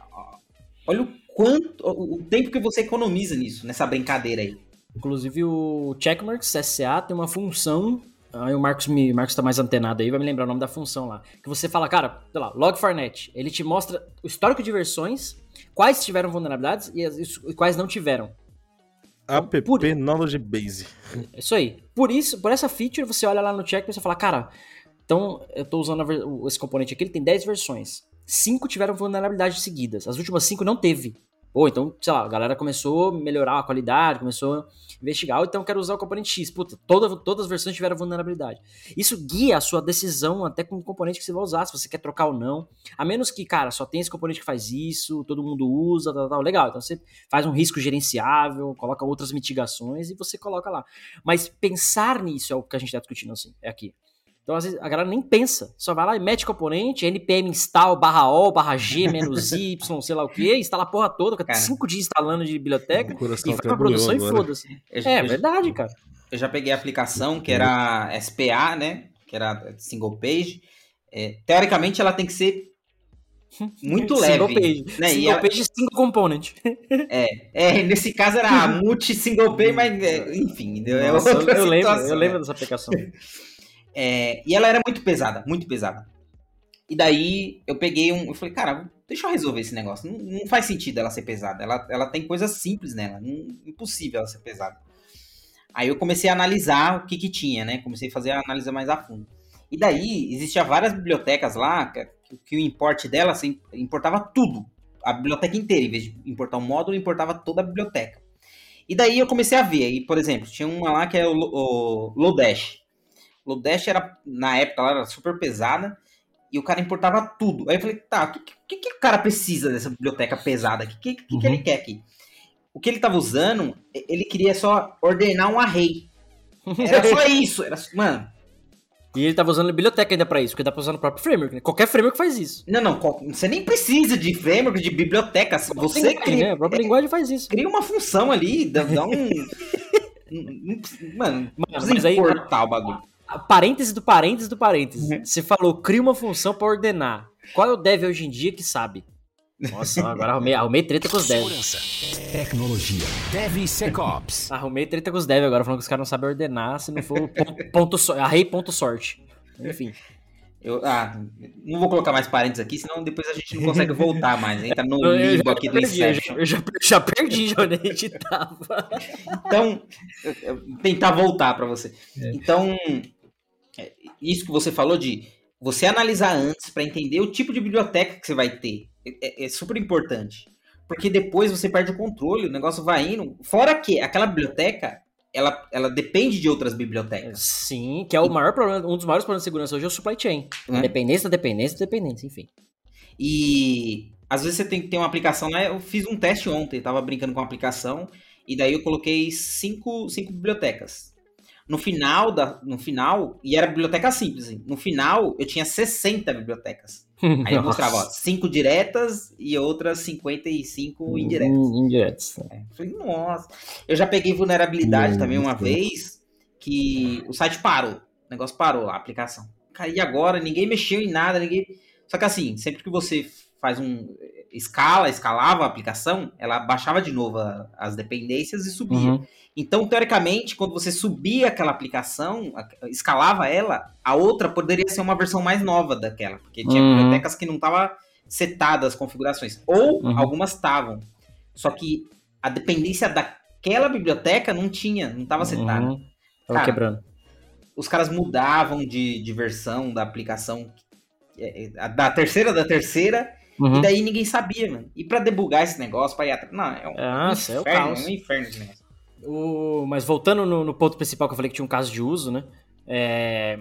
olha o quanto, o tempo que você economiza nisso, nessa brincadeira aí. Inclusive o Checkmarks SCA tem uma função. Aí o Marcos, me, Marcos tá mais antenado aí, vai me lembrar o nome da função lá. Que você fala, cara, sei lá, Log4net. Ele te mostra o histórico de versões, quais tiveram vulnerabilidades e, as- e quais não tiveram. App Por- Knowledge Base. É isso aí. Por isso, por essa feature, você olha lá no check e você fala, cara, então eu tô usando ver- esse componente aqui, ele tem 10 versões. 5 tiveram vulnerabilidades seguidas. As últimas 5 não teve. Ou então, sei lá, a galera começou a melhorar a qualidade, começou a investigar, então quero usar o componente X. Puta, toda, todas as versões tiveram vulnerabilidade. Isso guia a sua decisão até com o componente que você vai usar, se você quer trocar ou não. A menos que, cara, só tem esse componente que faz isso, todo mundo usa, tal, tal, legal. Então você faz um risco gerenciável, coloca outras mitigações e você coloca lá. Mas pensar nisso é o que a gente está discutindo assim, é aqui. Então, às vezes, a galera nem pensa, só vai lá e mete componente, npm install barra O, barra G, menos Y, sei lá o que, instala a porra toda, fica Cara. cinco dias instalando de biblioteca e vai pra produção e foda-se. É, eu verdade, cara. Eu já peguei a aplicação que era SPA, né? Que era single page. É, teoricamente, ela tem que ser muito Single leve. page. Né? E Single ela- page, single component. é, é, nesse caso era multi single page, mas é, enfim, é Nossa, eu, outra eu lembro, situação, eu lembro né? dessa aplicação. É, e ela era muito pesada, muito pesada. E daí eu peguei um. Eu falei, cara, deixa eu resolver esse negócio. Não, não faz sentido ela ser pesada. Ela, ela tem coisas simples nela. Não, impossível ela ser pesada. Aí eu comecei a analisar o que que tinha, né? Comecei a fazer a análise mais a fundo. E daí existia várias bibliotecas lá, que- que, o import dela assim, importava tudo, a biblioteca inteira, em vez de importar um módulo, importava toda a biblioteca. E daí eu comecei a ver, aí, por exemplo, tinha uma lá que é o, o Lodash. Lodash era, na época, ela era super pesada, e o cara importava tudo. Aí eu falei, tá, o que, que, que o cara precisa dessa biblioteca pesada? O que, que, que, que ele quer aqui? O que ele estava usando, ele queria só ordenar um array. Era só isso. Era, mano, E ele tava usando a biblioteca ainda pra isso, porque dá pra usar no próprio framework, né? Qualquer framework faz isso. Não, não, você nem precisa de framework, de biblioteca. Você linguagem, cria, né? A própria linguagem faz isso. cria uma função ali, dá, dá um. Mano, não Mas precisa aí- importar o bagulho. A Parêntese do parêntese do parêntese. Uhum. Você falou, cria uma função pra ordenar. Qual é o dev hoje em dia que sabe? Nossa, agora arrumei, arrumei treta com os devs. Tecnologia. DevSecOps. Arrumei treta com os devs agora, falando que os caras não sabem ordenar se não for ponto, ponto so- array ponto sorte. Enfim. Eu, ah, não vou colocar mais parênteses aqui, senão depois a gente não consegue voltar mais. Entra no Eu, eu limbo já aqui do perdi, eu já, Inception. eu já, já perdi de onde a gente tava. Então, eu- eu- tentar voltar para você. Então, é, isso que você falou de você analisar antes para entender o tipo de biblioteca que você vai ter é, é super importante. Porque depois você perde o controle, o negócio vai indo. Fora que aquela biblioteca, ela, ela depende de outras bibliotecas. Sim, que é o maior problema, um dos maiores problemas de segurança hoje é o supply chain. É. Dependência, dependência, dependência, enfim. E às vezes você tem que ter uma aplicação lá. Eu fiz um teste ontem, tava brincando com a aplicação, e daí eu coloquei cinco, cinco bibliotecas. No final, da, no final, e era biblioteca simples, hein? no final eu tinha 60 bibliotecas. Aí eu mostrava, ó, 5 diretas e outras 55 indiretas. Hum, Indiretas. Eu Falei, nossa. Eu já peguei vulnerabilidade Hum, também uma isso. vez que o site parou. O negócio parou lá, a aplicação. Caí agora, ninguém mexeu em nada, ninguém. Só que assim, sempre que você faz um. escala, escalava a aplicação, ela baixava de novo a- as dependências e subia. Uhum. Então, teoricamente, quando você subia aquela aplicação, escalava ela, a outra poderia ser uma versão mais nova daquela, porque tinha Uhum. bibliotecas que não estavam setadas as configurações, ou Uhum. algumas estavam. Só que a dependência daquela biblioteca não tinha, não estava setada. Uhum. Tava Cara, quebrando. Os caras mudavam de, de versão da aplicação, é, é, da terceira da terceira, Uhum. e daí ninguém sabia, mano. E pra debugar esse negócio, pra ir atrás. Não, é um, Nossa, é inferno, é um inferno esse negócio. O- Mas voltando no, no ponto principal que eu falei que tinha um caso de uso, né? É,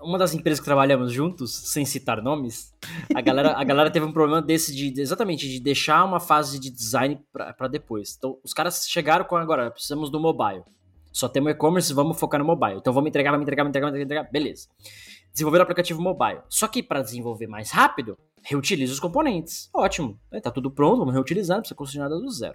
Uma das empresas que trabalhamos juntos, sem citar nomes, a galera, a galera teve um problema desse de, exatamente de deixar uma fase de design pra depois. Então, os caras chegaram com agora, precisamos do mobile. Só temos e-commerce, vamos focar no mobile. Então vamos entregar, vamos entregar, vamos entregar, vamos entregar, beleza. Desenvolver o aplicativo mobile. Só que para desenvolver mais rápido, reutiliza os componentes. Ótimo. Tá tudo pronto, vamos reutilizar, não precisa construir nada do zero.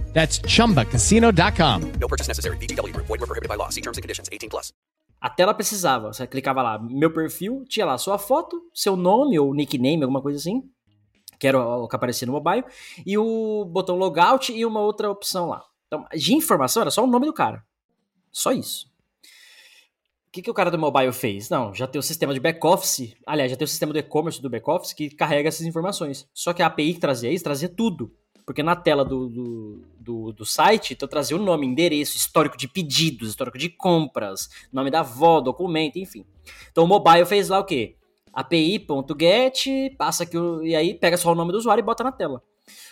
That's chumbacasino.com. No purchase necessary. VGW Group. Void were prohibited by law. See terms and conditions. 18 plus. A tela precisava. Você clicava lá, meu perfil, tinha lá sua foto, seu nome ou nickname, alguma coisa assim, que era o que aparecia no mobile, e o botão logout e uma outra opção lá. Então, de informação era só o nome do cara. Só isso. O que, que o cara do mobile fez? Não, já tem o sistema de back-office, aliás, já tem o sistema do e-commerce do back-office que carrega essas informações. Só que a API que trazia isso, trazia tudo. Porque na tela do, do, do, do site, então trazia o nome, endereço, histórico de pedidos, histórico de compras, nome da avó, documento, enfim. Então o mobile fez lá o quê? API.get, passa aqui, e aí pega só o nome do usuário e bota na tela.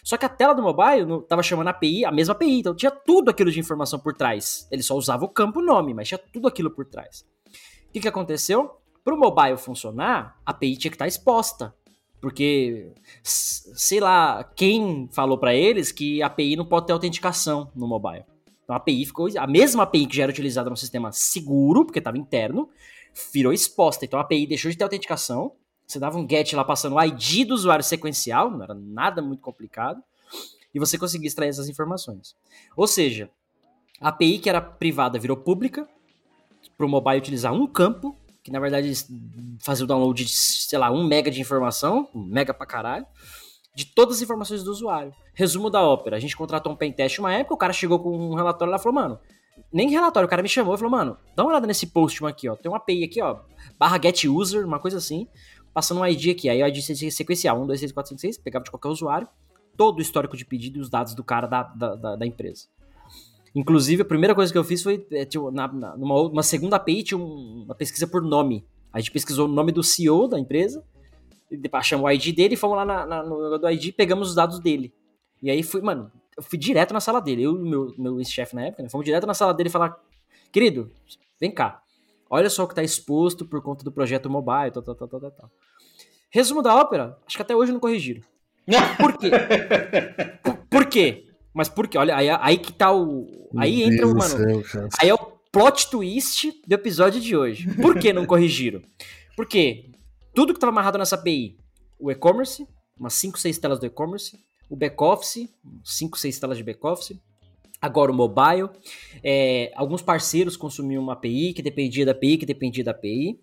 Só que a tela do mobile tava chamando a API, a mesma API, então tinha tudo aquilo de informação por trás. Ele só usava o campo nome, mas tinha tudo aquilo por trás. O que, que aconteceu? Para o mobile funcionar, a API tinha que estar exposta. Porque, sei lá, quem falou para eles que a API não pode ter autenticação no mobile. Então a API ficou. A mesma API que já era utilizada no sistema seguro, porque estava interno, virou exposta. Então a API deixou de ter autenticação. Você dava um get lá passando o ID do usuário sequencial, não era nada muito complicado. E você conseguia extrair essas informações. Ou seja, a API que era privada virou pública, para o mobile utilizar um campo, que na verdade fazia o download de, sei lá, um mega de informação, um mega pra caralho, de todas as informações do usuário. Resumo da ópera, a gente contratou um pentest uma época, o cara chegou com um relatório lá e falou, mano, nem relatório, o cara me chamou e falou, mano, dá uma olhada nesse post aqui, ó, tem uma API aqui, ó, barra get user, uma coisa assim, passando um ID aqui, aí o ID sequencial, 1, 2, 3, 4, 5, 6, pegava de qualquer usuário, todo o histórico de pedido e os dados do cara da, da, da, da empresa. Inclusive, a primeira coisa que eu fiz foi, é, tipo, na, na, numa uma segunda API, tinha um, uma pesquisa por nome. A gente pesquisou o nome do CEO da empresa, achamos o ID dele, fomos lá na, na, no do ID pegamos os dados dele. E aí fui, mano, eu fui direto na sala dele. Eu e meu, meu ex-chefe na época, né? Fomos direto na sala dele e falar: querido, vem cá. Olha só o que tá exposto por conta do projeto mobile, tal, tal, tal, tal, tal. Resumo da ópera, acho que até hoje não corrigiram. Por quê? por, por quê? Mas por quê? Olha, aí, aí que tá o. Aí entra o, mano. céu. Aí é o plot twist do episódio de hoje. Por que não corrigiram? Porque tudo que tava amarrado nessa API, o e-commerce, umas 5, 6 telas do e-commerce, o back-office, 5, 6 telas de back-office, agora o mobile, é, alguns parceiros consumiam uma API que dependia da API, que dependia da API.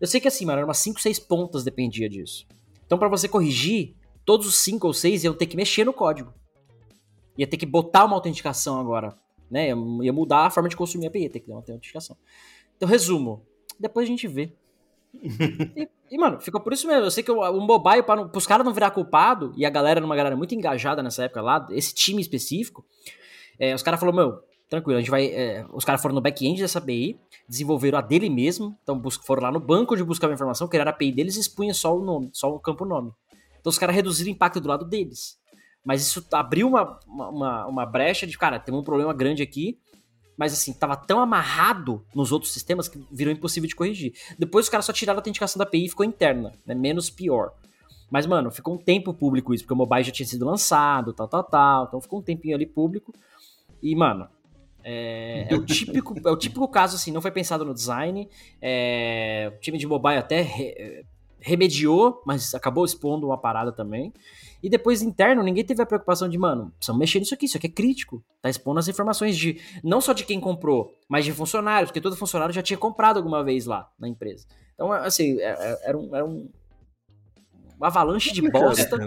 Eu sei que assim, mano, eram umas 5, 6 pontas dependia disso. Então, para você corrigir, todos os 5 ou 6 iam ter que mexer no código. Ia ter que botar uma autenticação agora. Né? Ia ia mudar a forma de consumir a API, ia ter que dar uma autenticação. Então, resumo. Depois a gente vê. E, e, mano, ficou por isso mesmo. Eu sei que o, o mobile, para pros caras não virar culpado, e a galera era uma galera muito engajada nessa época lá, esse time específico, é, os caras falaram, meu, tranquilo, a gente vai. é, os caras foram no back-end dessa API, desenvolveram a dele mesmo, então foram lá no banco de buscar a informação, criaram a API deles e expunha só o nome, só o campo nome. Então os caras reduziram o impacto do lado deles. Mas isso abriu uma, uma, uma- brecha de, cara, tem um problema grande aqui, mas assim, tava tão amarrado nos outros sistemas que virou impossível de corrigir. Depois os caras só tiraram a autenticação da API e ficou interna, né? Menos pior. Mas, mano, ficou um tempo público isso, porque o mobile já tinha sido lançado, tal, tal, tal. Então ficou um tempinho ali público. E, mano, é, é o típico, é o típico caso, assim, não foi pensado no design. é, o time de mobile até re- remediou, mas acabou expondo uma parada também. E depois, interno, ninguém teve a preocupação de, mano, precisamos mexer nisso aqui, isso aqui é crítico. Tá expondo as informações de, não só de quem comprou, mas de funcionários, porque todo funcionário já tinha comprado alguma vez lá na empresa. Então, assim, é- é- era um, era um uma avalanche de bosta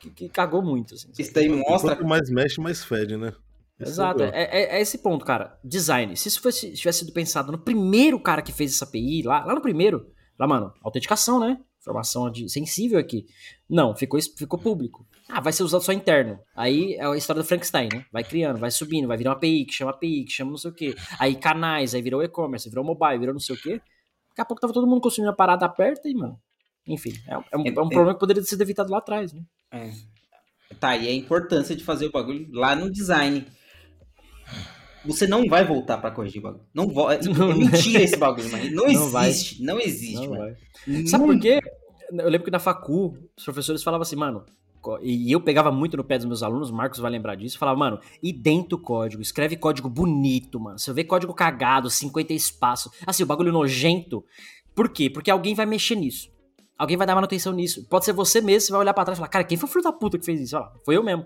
que, que cagou muito. Assim, Isso daí mostra. Quanto mais mexe, mais fede, né? Exato, é é, é- é esse ponto, cara. Design. Se isso fosse, tivesse sido pensado no primeiro cara que fez essa API, lá, lá no primeiro, lá, mano, autenticação, né? Informação de, sensível aqui. Não, ficou, ficou público. Ah, vai ser usado só interno. Aí é a história do Frankenstein, né? Vai criando, vai subindo, vai virar uma API, que chama API, que chama não sei o quê. Aí canais, aí virou e-commerce, virou mobile, virou não sei o quê. Daqui a pouco tava todo mundo consumindo a parada aperta e, mano. Enfim, é, um- é um, é um problema que poderia ter sido evitado lá atrás, né? É. Tá, e a importância de fazer o bagulho lá no design. Você não vai voltar pra corrigir o bagulho. Não vo... é mentira esse bagulho, mano. Não, Não vai. existe. Não existe, Não mano. vai. Sabe por quê? Eu lembro que na facu, os professores falavam assim, mano, e eu pegava muito no pé dos meus alunos, o Marcos vai lembrar disso, falava, mano, identa o código, escreve código bonito, mano. Se eu ver código cagado, 50 espaço, assim, o bagulho nojento. Por quê? Porque alguém vai mexer nisso. Alguém vai dar manutenção nisso. Pode ser você mesmo, você vai olhar pra trás e falar, cara, quem foi o filho da puta que fez isso? Lá, foi eu mesmo.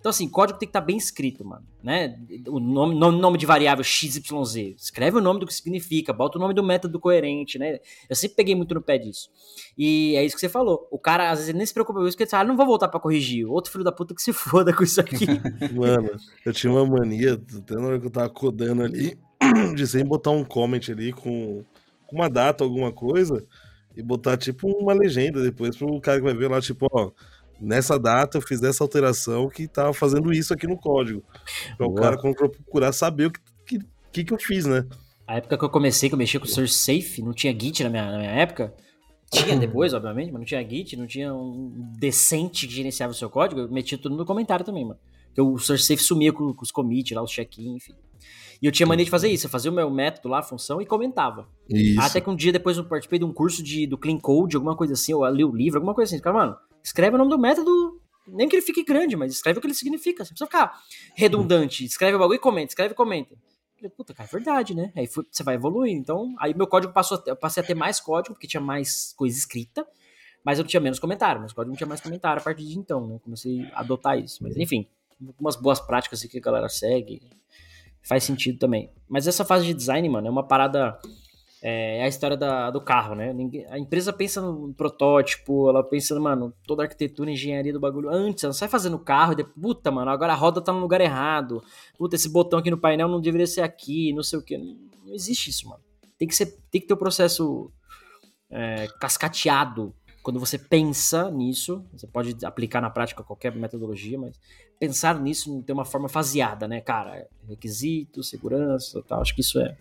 Então, assim, código tem que estar bem escrito, mano, né? O nome, nome, nome de variável XYZ. Escreve o nome do que significa, bota o nome do método coerente, né? Eu sempre peguei muito no pé disso. E é isso que você falou. O cara, às vezes, nem se preocupa com isso, porque ele fala, ah, não vou voltar pra corrigir. Outro filho da puta que se foda com isso aqui. Mano, eu tinha uma mania, até na hora que eu tava codando ali, de sempre botar um comment ali com, com uma data, alguma coisa, e botar tipo uma legenda depois pro cara que vai ver lá, tipo, ó, nessa data eu fiz essa alteração que tava fazendo isso aqui no código. Pra o cara, for procurar, saber o que, que, que, eu fiz, né? A época que eu comecei, que eu mexia com o Source Safe, não tinha Git na minha, na minha época. Tinha depois, obviamente, mas não tinha Git, não tinha um decente que gerenciava o seu código. Eu metia tudo no comentário também, mano. Porque o Source Safe sumia com, com os commits lá, os check-in, enfim. E eu tinha mania de fazer isso, eu fazia o meu método lá, a função, e comentava. Isso. Até que um dia depois eu participei de um curso de, do Clean Code, alguma coisa assim, ou li o livro, alguma coisa assim. Cara, mano, escreve o nome do método, nem que ele fique grande, mas escreve o que ele significa. Você precisa ficar redundante. Escreve o bagulho e comenta, escreve e comenta. Falei, puta, cara, é verdade, né? Aí foi- você vai evoluir. Então, aí meu código passou, eu passei a ter mais código, porque tinha mais coisa escrita, mas eu tinha menos comentário. Meus códigos não tinha mais comentário a partir de então, né? Comecei a adotar isso. Mas enfim, algumas boas práticas que a galera segue. Faz sentido também. Mas essa fase de design, mano, é uma parada É a história da, do carro, né? A empresa pensa no protótipo, ela pensa, mano, toda a arquitetura, engenharia do bagulho antes, ela sai fazendo carro e depois, puta, mano, agora a roda tá no lugar errado. Puta, esse botão aqui no painel não deveria ser aqui, não sei o que. Não existe isso, mano. Tem que, ser, tem que ter o processo é, cascateado. Quando você pensa nisso, você pode aplicar na prática qualquer metodologia, mas pensar nisso tem uma forma faseada, né, cara? Requisito, segurança tal. Acho que isso é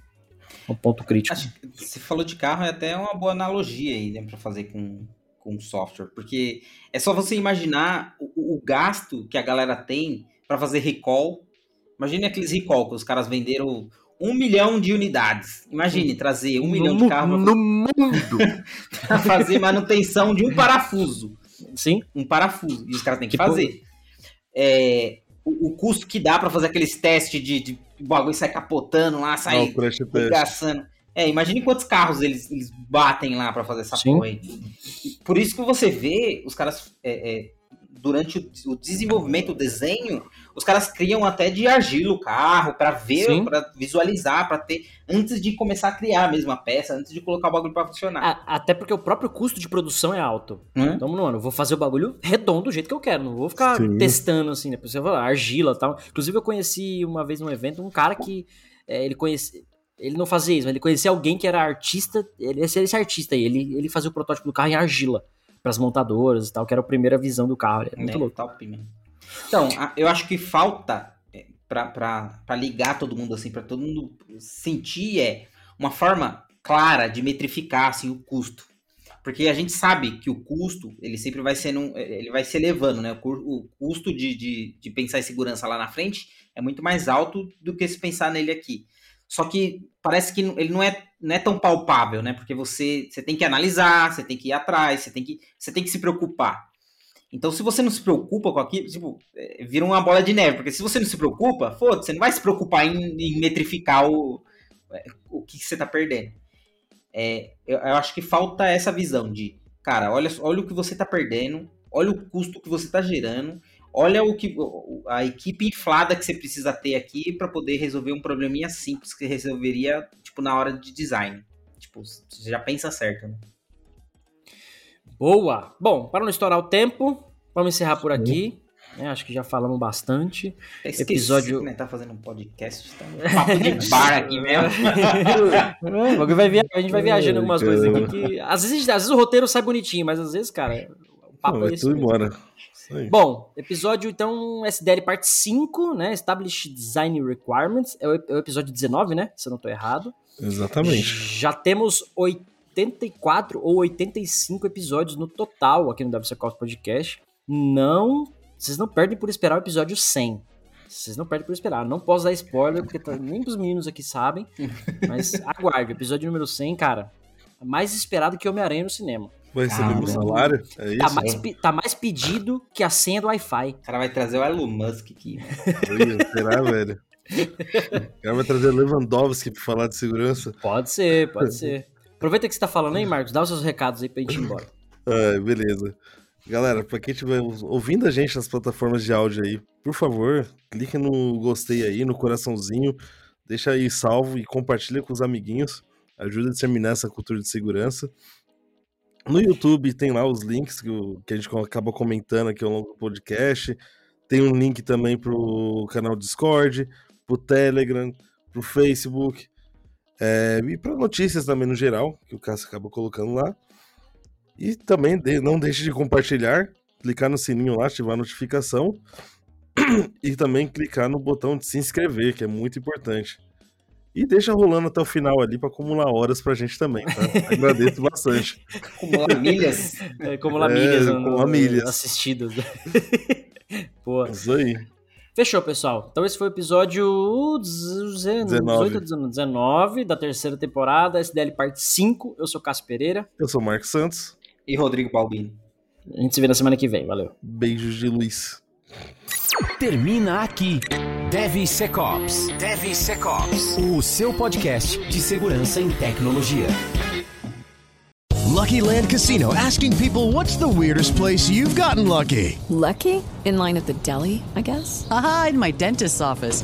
um ponto crítico. Acho que você falou de carro, é até uma boa analogia aí, né, pra fazer com, com software, porque é só você imaginar o, o gasto que a galera tem pra fazer recall. Imagine aqueles recall que os caras venderam um milhão de unidades. Imagine trazer um milhão de carros no mundo pra fazer manutenção de um parafuso. Sim. Um parafuso. E os caras têm que fazer. É, o, o custo que dá pra fazer aqueles testes de, de o bagulho sai capotando lá, sai o crash test. regaçando. É, imagine quantos carros eles, eles batem lá pra fazer essa Sim. porra aí. Por isso que você vê os caras é, é, durante o, desenvolvimento, o desenho, os caras criam até de argila o carro pra ver, pra visualizar, pra ter antes de começar a criar a mesma peça, antes de colocar o bagulho pra funcionar. A- Até porque o próprio custo de produção é alto. Hum? Então, mano, eu vou fazer o bagulho redondo do jeito que eu quero. Não vou ficar Sim. testando assim, né? Por exemplo, argila e tal. Inclusive, eu conheci uma vez num evento um cara que é, ele conhecia. Ele não fazia isso, mas ele conhecia alguém que era artista. Ele esse, esse artista aí. Ele, ele fazia o protótipo do carro em argila. Pras montadoras e tal, que era a primeira visão do carro. É muito É, louco. top. Então, eu acho que falta é, pra ligar todo mundo assim, pra todo mundo sentir é uma forma clara de metrificar assim, o custo. Porque a gente sabe que o custo, ele sempre vai sendo, um- ele vai se elevando, né? O custo de, de, de pensar em segurança lá na frente é muito mais alto do que se pensar nele aqui. Só que parece que ele não é, não é tão palpável, né? Porque você, você tem que analisar, você tem que ir atrás, você tem que, você tem que se preocupar. Então, se você não se preocupa com aquilo, tipo, é, vira uma bola de neve. Porque se você não se preocupa, foda você não vai se preocupar em, em metrificar o, é, o que, você tá perdendo. É, eu, eu acho que falta essa visão de, cara, olha, olha o que você tá perdendo, olha o custo que você tá gerando, olha o que a equipe inflada que você precisa ter aqui para poder resolver um probleminha simples que resolveria, tipo, na hora de design. Tipo, você já pensa certo, né? Boa! Bom, para não estourar o tempo, vamos encerrar por aqui. né? acho que já falamos bastante. Esqueci Episódio. né, tá fazendo um podcast, tá um papo de bar aqui mesmo. É, vai via- A gente vai viajando algumas coisas aqui que. Às vezes, às vezes o roteiro sai bonitinho, mas às vezes, cara, o papo Não, é esse. tudo embora. Bom, episódio então SDL parte 5, né? Established Design Requirements. É o, é o episódio 19, né? Se eu não tô errado. Exatamente. Já temos 84 ou 85 episódios no total aqui no WCCOS Podcast. Não. Vocês não perdem por esperar o episódio 100. Vocês não perdem por esperar. Não posso dar spoiler, porque tá- nem os meninos aqui sabem. Mas aguarde. Episódio número 100, cara. é Mais esperado que Homem-Aranha no cinema. Vai receber meu salário? É isso? Tá mais, pe- tá mais pedido que a senha do Wi-Fi. O cara vai trazer o Elon Musk aqui. será, velho? O cara vai trazer Lewandowski pra falar de segurança. Pode ser, pode ser. Aproveita que você tá falando aí, Marcos. Dá os seus recados aí pra gente ir embora. Ah, beleza. Galera, pra quem estiver ouvindo a gente nas plataformas de áudio aí, por favor, clique no gostei aí, no coraçãozinho, deixa aí salvo e compartilha com os amiguinhos. Ajuda a disseminar essa cultura de segurança. No YouTube tem lá os links que, que a gente acaba comentando aqui ao longo do podcast. Tem um link também pro canal Discord, pro Telegram, pro Facebook. é, e para notícias também no geral, que o Cássio acaba colocando lá. E também de- não deixe de compartilhar, clicar no sininho lá, ativar a notificação. E também clicar no botão de se inscrever, que é muito importante. E deixa rolando até o final ali pra acumular horas pra gente também, tá? Agradeço bastante. Acumular milhas. É, como lá milhas, É, no- milhas. assistidas. Pô. Isso aí. Fechou, pessoal. Então esse foi o episódio 18, 19 da terceira temporada, SDL parte 5. Eu sou Cássio Pereira. Eu sou o Marcos Santos. E Rodrigo Balbini. A gente se vê na semana que vem. Valeu. Beijos de Luiz. Termina aqui. DevSecOps. DevSecOps. O seu podcast de segurança em tecnologia. Lucky Land Casino asking people what's the weirdest place you've gotten lucky? Lucky? In line at the deli, I guess? Aha, in my dentist's office.